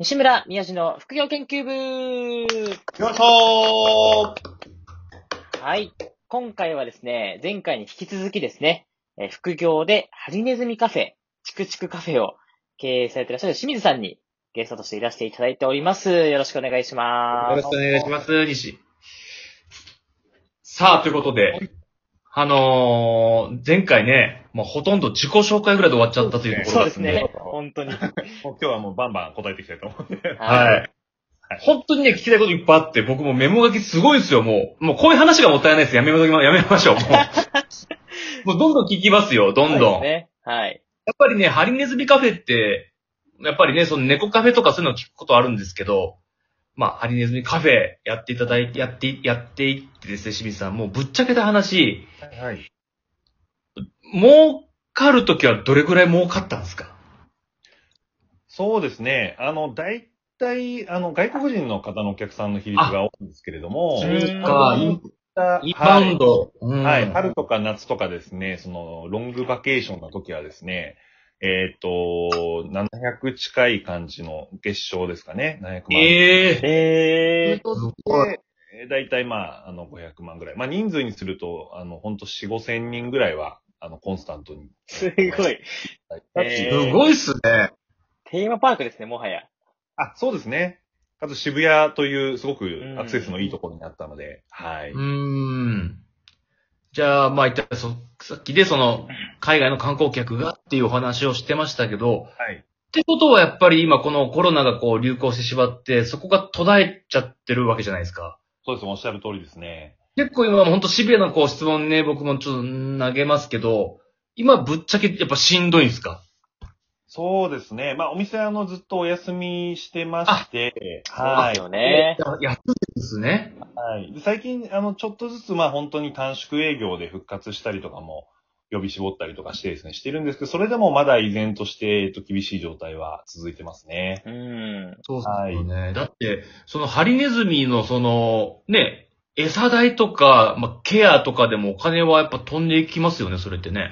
西村宮治の副業研究部よいしょーはい。今回はですね、前回に引き続きですね、えー副業でハリネズミカフェ、チクチクカフェを経営されていらっしゃる清水さんにゲストとしていらしていただいております。よろしくお願いします。よろしくお願いします、西。さあ、ということで、あのー、前回ね、もうほとんど自己紹介ぐらいで終わっちゃったというところですね。そうですね。本当に。もう今日はもうバンバン答えていきたいと思うんで。はい。本当にね、聞きたいこといっぱいあって、僕もメモ書きすごいですよ、もう。もうこういう話がもったいないです。やめまやめましょう、もう。もうどんどん聞きますよ、どんどん。ね。はい。やっぱりね、ハリネズミカフェって、やっぱりね、その猫カフェとかそういうのを聞くことあるんですけど、まあ、ハリネズミカフェやっていただいて、やって、やっていってですね、清水さん、もうぶっちゃけた話、はい。儲かるときはどれぐらい儲かったんですか？そうですね。あの、大体、あの、外国人の方のお客さんの比率が多いんですけれども、か、インウンド。はい。春とか夏とかですね、その、ロングバケーションの時はですね、えっ、と、700近い感じの月賞ですかね。700万。えええー、すごい。で、えー大体まあ、あの、500万ぐらい。まあ、人数にすると、あの、ほんと4、5千人ぐらいは、あの、コンスタントに。すごい。はい。えーすごいっすね。テーマパークですね、もはや。あ、そうですね。あと渋谷というすごくアクセスのいいところになったので、はい。うーん。じゃあ、まあ、言ったらそ、さっきでその、海外の観光客がっていうお話をしてましたけど、はい。ってことはやっぱり今このコロナがこう流行してしまって、そこが途絶えちゃってるわけじゃないですか。そうです。おっしゃる通りですね。結構今ほんとシビアなこう質問ね、僕もちょっと投げますけど、今ぶっちゃけやっぱしんどいんですか？そうですね。まあ、お店あの、ずっとお休みしてまして、はいそうです。よね。やってるんですね。はい。で最近、あの、ちょっとずつ、まあ、本当に短縮営業で復活したりとかも、呼び絞ったりとかしてですね、してるんですけど、それでもまだ依然として、えっと、厳しい状態は続いてますね。うん。そうですよね。だって、そのハリネズミのその、ね、餌代とか、まあ、ケアとかでもお金はやっぱ飛んでいきますよね、それってね。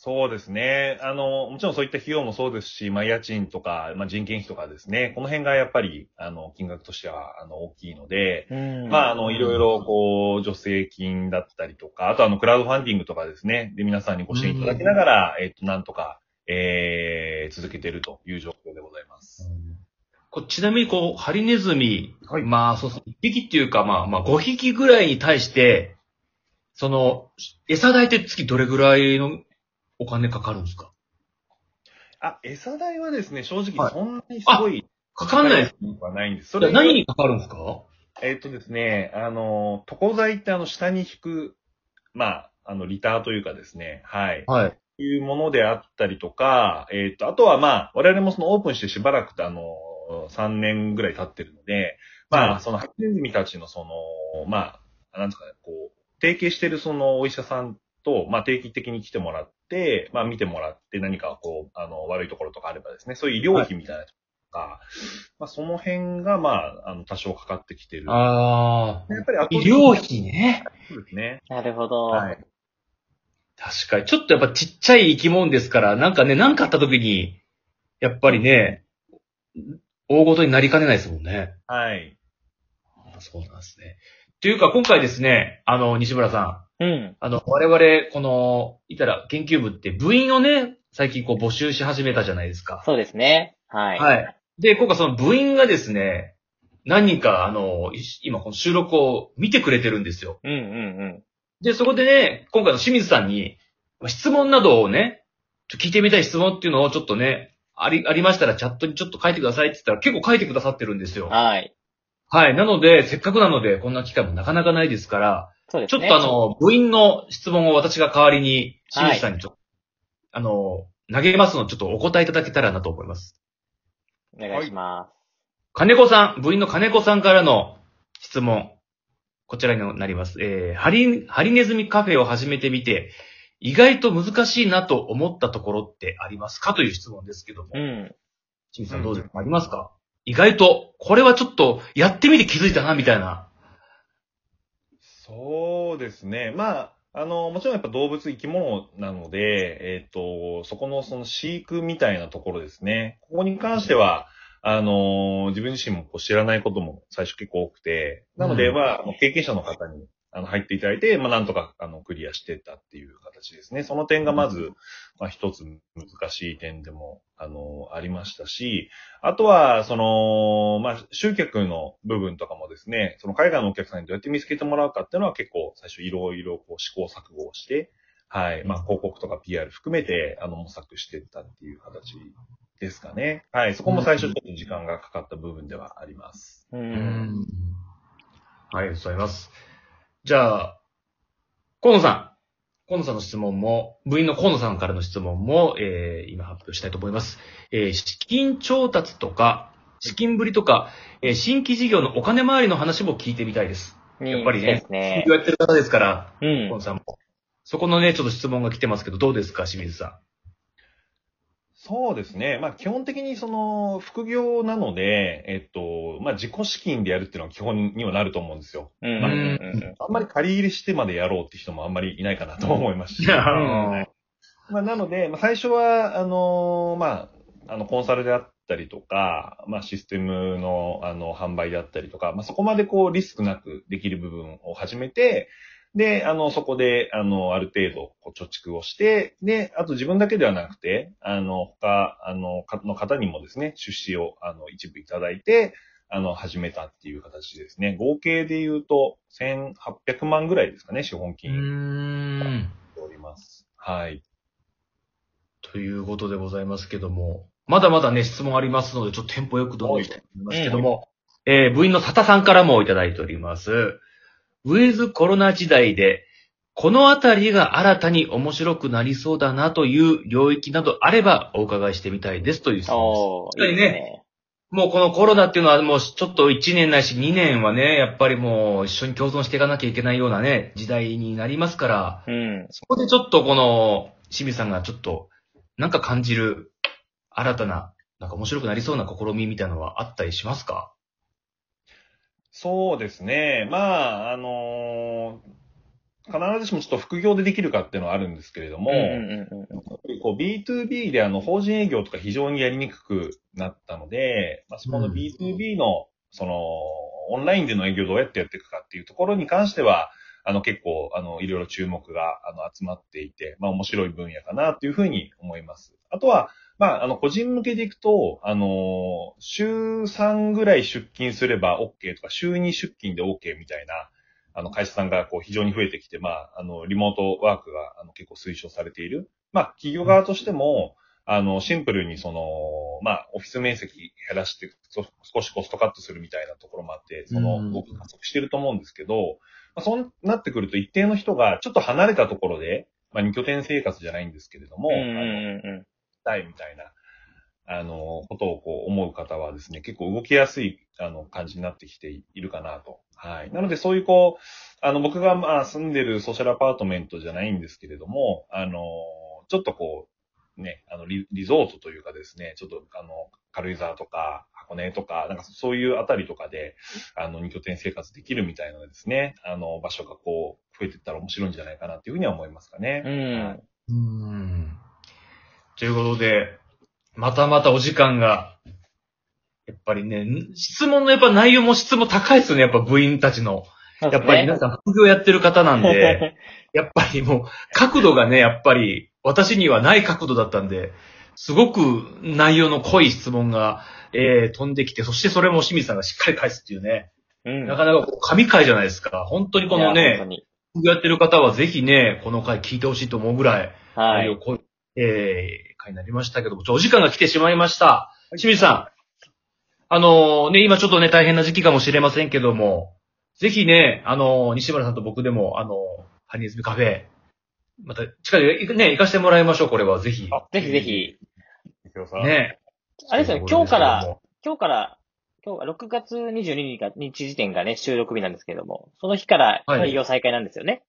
そうですね。あの、もちろんそういった費用もそうですし、まあ、家賃とか、まあ、人件費とかですね、この辺がやっぱり、あの、金額としては、あの、大きいので、うん。まあ、あの、いろいろ、こう、助成金だったりとか、あとあの、クラウドファンディングとかですね、で、皆さんにご支援いただきながら、えっと、なんとか、えー、続けているという状況でございます。こちなみに、こう、ハリネズミ、はい。まあ、そうそう、一匹っていうか、まあ、まあ、5匹ぐらいに対して、その、餌代って月どれぐらいのお金かかるんですか？あ、餌代はですね、正はい直そんなにすごい、かかんないです。はないんです。そそれれ何にかかるんですか？えっとですね、あの、床材ってあの、下に引く、まあ、あの、リターというかですね、はい。はい。いうものであったりとか、えっ、と、あとはまあ、我々もそのオープンしてしばらくてあの、3年ぐらい経ってるので、まあ、はいそのハチネズミたちのその、まあ、なんですかね、こう、提携してるそのお医者さんと、まあ、定期的に来てもらって、まあ、見てもらって何かこう、あの、悪いところとかあればですね、そういう医療費みたいなとか、まあ、その辺が、まあ、あの、多少かかってきてる。ああ。やっぱり後医療費ね。そうですね。なるほど。はい。確かに。ちょっとやっぱちっちゃい生き物ですから、なんかね、何かあった時に、やっぱりね、大事になりかねないですもんね。はい。あそうなんですね。というか、今回ですね、あの、西村さん、うん。あの、我々、この、いたら研究部って部員をね、最近こう募集し始めたじゃないですか。そうですね。はい。はい。で、今回その部員がですね、何人か、あの、い今この収録を見てくれてるんですよ。うんうんうん。で、そこでね、今回の清水さんに、質問などをね、ちょ聞いてみたい質問っていうのをちょっとね、あり、ありましたらチャットにちょっと書いてくださいって言ったら結構書いてくださってるんですよ。はい。はい。なので、せっかくなので、こんな機会もなかなかないですから、そうですね。とあの、部員の質問を私が代わりに、清水さんにちょっと、あの、投げますのでちょっとお答えいただけたらなと思います。お願いしま金子さん、部員の金子さんからの質問。こちらになります。えー、ハリ、ハリネズミカフェを始めてみて、意外と難しいなと思ったところってありますかという質問ですけども。す。うん。清水さんどうですか、ありますか？意外と、これはちょっと、やってみて気づいたな、みたいな。そうですね。まあ、あの、もちろんやっぱ動物生き物なので、えっ、と、そこのその飼育みたいなところですね。ここに関しては、あのー自分自身もこう知らないことも最初結構多くて、なので、うんまあ、あの経験者の方にあの入っていただいて、まあ、なんとかあのクリアしてたっていう形ですね。その点がまず、まあ、一つ難しい点でも、あのありましたし、あとは、その、まあ、集客の部分とかもですね、その海外のお客さんにどうやって見つけてもらうかっていうのは結構最初いろいろこう試行錯誤をして、はい。まあ、広告とか PR 含めて、あの、模索してったっていう形ですかね。はい。そこも最初ちょっと時間がかかった部分ではあります。う。うんん。はい、ありがとうございます。じゃあ、河野さん。河野さんの質問も、部員の河野さんからの質問も、えー、今発表したいと思います。えー、資金調達とか、資金繰りとか、えー、新規事業のお金回りの話も聞いてみたいです。やっぱりねそうです、ね副。業やってる方ですから、うん河野。さんも。そこのね、ちょっと質問が来てますけど、どうですか、清水さそうですね。まあ、基本的にその、副業なので、えっと、まあ、自己資金でやるっていうのは基本にはなると思うんですよ。うん。うんまあうんあんまり借り入れしてまでやろうって人もあんまりいないかなと思いますし。まあ、なので、まあ、最初は、あのまあ、あの、コンサルであったりとか、まあ、システムの、あの、販売であったりとか、まあ、そこまでこう、リスクなくできる部分を始めて、で、あの、そこで、あの、ある程度、こう、貯蓄をして、で、あと自分だけではなくて、あの、他、あの、かの方にもですね、出資を、あの、一部いただいて、あの、始めたっていう形ですね。合計で言うと、1800万ぐらいですかね、資本う金ーん。おります。はい。ということでございますけども、まだまだね、質問ありますので、ちょっとテンポよくどんどんいきたいと思いますけども、えー、部員の佐田さんからもいただいております。ウィズコロナ時代で、このあたりが新たに面白くなりそうだなという領域などあればお伺いしてみたいですという質問です。おー、確かにねいね。もうこのコロナっていうのはもうちょっと1年ないし2年はね、やっぱりもう一緒に共存していかなきゃいけないようなね、時代になりますから、うん。そこでちょっとこの、清水さんがちょっと、なんか感じる、新たな、なんか面白くなりそうな試みみたいなのはあったりしますか？そうですね。まあ、あの必ずしもちょっと副業でできるかっていうのはあるんですけれども、うんやうんうんっぱりこう B2B であの法人営業とか非常にやりにくくなったので、まあ、そこのうん B2B の、その、オンラインでの営業をどうやってやっていくかっていうところに関しては、あの結構、あの、いろいろ注目が、あの、集まっていて、まあ面白い分野かなっていうふうに思います。あとは、まあ、あの、個人向けでいくと、あの、週3ぐらい出勤すれば OK とか、週2出勤で OK みたいな、あの、会社さんがこう非常に増えてきて、まあ、あの、リモートワークがあの結構推奨されている。まあ、企業側としても、あの、シンプルにその、まあ、オフィス面積減らして、そ少しコストカットするみたいなところもあって、その、うん僕加速してると思うんですけど、まあ、そうなってくると一定の人がちょっと離れたところで、まあ、二拠点生活じゃないんですけれども、たいみたいな、あの、ことをこう思う方はですね、結構動きやすい、あの、感じになってきているかなと。はい。なのでそういうこう、あの、僕がまあ住んでるソーシャルアパートメントじゃないんですけれども、あの、ちょっとこう、ね、あのリ、リゾートというかですね、ちょっとあの、軽井沢とか、箱根とか、なんかそういうあたりとかで、あの、二拠点生活できるみたいなですね、あの、場所がこう、増えていったら面白いんじゃないかなっていうふうには思いますかね。うん。はいうん。ということで、またまたお時間が、やっぱりね、質問のやっぱ内容も質問高いですよね、やっぱ部員たちの。ややっぱり皆さん副業やってる方なんで、やっぱりもう、角度がね、やっぱり、私にはない角度だったんで、すごく内容の濃い質問が、えー、飛んできて、そしてそれも清水さんがしっかり返すっていうね、うん。なかなかこう神回じゃないですか。本当にこのね副業やってる方はぜひね、この回聞いてほしいと思うぐらい、はい。内容濃い、えー、回になりましたけども、ちょお時間が来てしまいました。清水さん、あのね、今ちょっとね、大変な時期かもしれませんけども、ぜひね、あの西村さんと僕でも、あのハニーズミカフェ、また、近くね、行かせてもらいましょう、これは、ぜひ。あぜひぜひ。ね。あれですよ、今日から、今日から、今日は6月22日が日時点がね、収録日なんですけれども、その日からはい営業再開なんですよね。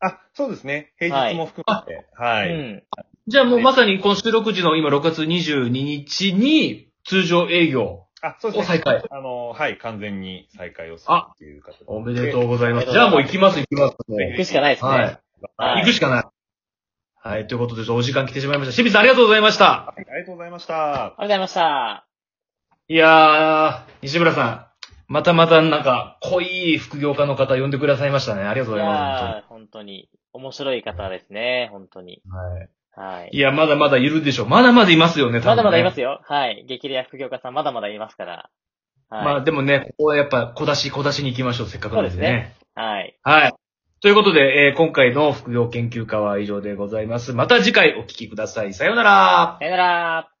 あ、そうですね。平日も含めて。はい。うん。じゃあもうまさにこの収録時の今6月22日に通常営業あ、そうですね。を再開。あの、はい、完全に再開をするあっていう形で。おめでとうございます。おめでとうございますじゃあもう行きます、行きます。行くしかないですね。はい。はい行くしかない。はい、ということで、お時間来てしまいました。清水さんありがとうございました。はいありがとうございました。ありがとうございました。いやー、西村さん、またまたなんか、濃い副業家の方呼んでくださいましたね。ありがとういございます。本当に。面白い方ですね、本当に。はい。はい。いや、まだまだいるでしょ。まだまだいますよね。まだまだいますよ。はい。激レア副業家さんまだまだいますから。はい。まあでもね、ここはやっぱ小出し小出しに行きましょう、せっかくなんでそうですね。はい。はい。ということで、えー今回の副業研究家は以上でございます。また次回お聞きください。さようなら。さよなら